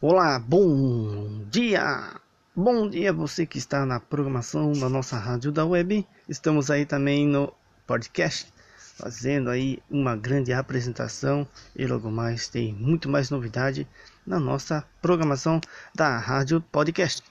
Olá, bom dia! Bom dia você que está na programação da nossa rádio da web. Estamos aí também no podcast, fazendo aí uma grande apresentação e logo mais tem muito mais novidade na nossa programação da rádio podcast.